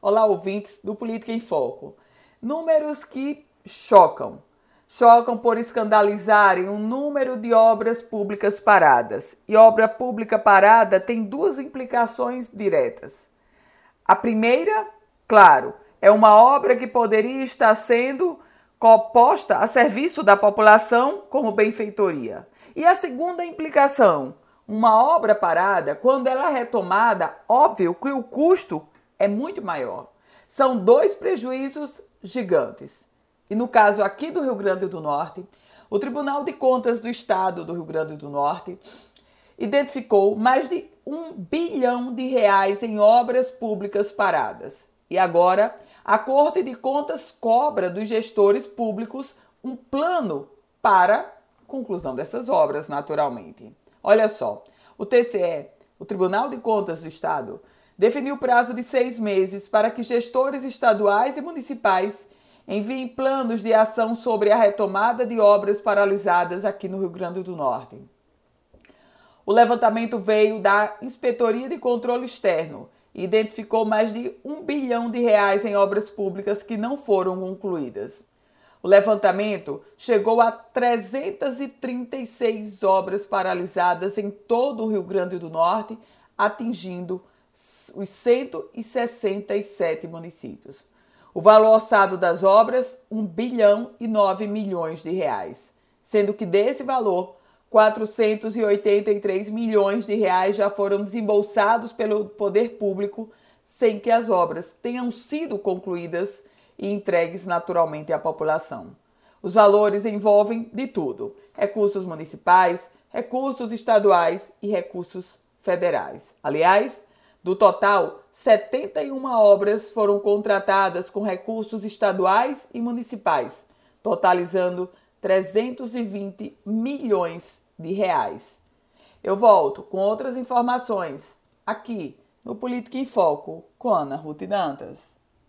Olá, ouvintes do Política em Foco. Números que chocam. Chocam por escandalizarem um número de obras públicas paradas. E obra pública parada tem duas implicações diretas. A primeira, claro, é uma obra que poderia estar sendo posta a serviço da população como benfeitoria. E a segunda implicação, uma obra parada, quando ela é retomada, óbvio que o custo é muito maior. São dois prejuízos gigantes. E no caso aqui do Rio Grande do Norte, o Tribunal de Contas do Estado do Rio Grande do Norte identificou mais de um bilhão de reais em obras públicas paradas. E agora, a Corte de Contas cobra dos gestores públicos um plano para conclusão dessas obras, naturalmente. Olha só, o TCE, o Tribunal de Contas do Estado, definiu prazo de seis meses para que gestores estaduais e municipais enviem planos de ação sobre a retomada de obras paralisadas aqui no Rio Grande do Norte. O levantamento veio da Inspetoria de Controle Externo e identificou mais de um bilhão de reais em obras públicas que não foram concluídas. O levantamento chegou a 336 obras paralisadas em todo o Rio Grande do Norte, atingindo os 167 municípios. O valor orçado das obras, 1 bilhão e 9 milhões de reais, sendo que desse valor, 483 milhões de reais já foram desembolsados pelo poder público sem que as obras tenham sido concluídas e entregues naturalmente à população. Os valores envolvem de tudo: recursos municipais, recursos estaduais e recursos federais. Aliás, do total, 71 obras foram contratadas com recursos estaduais e municipais, totalizando 320 milhões de reais. Eu volto com outras informações aqui no Política em Foco com Ana Ruth Dantas.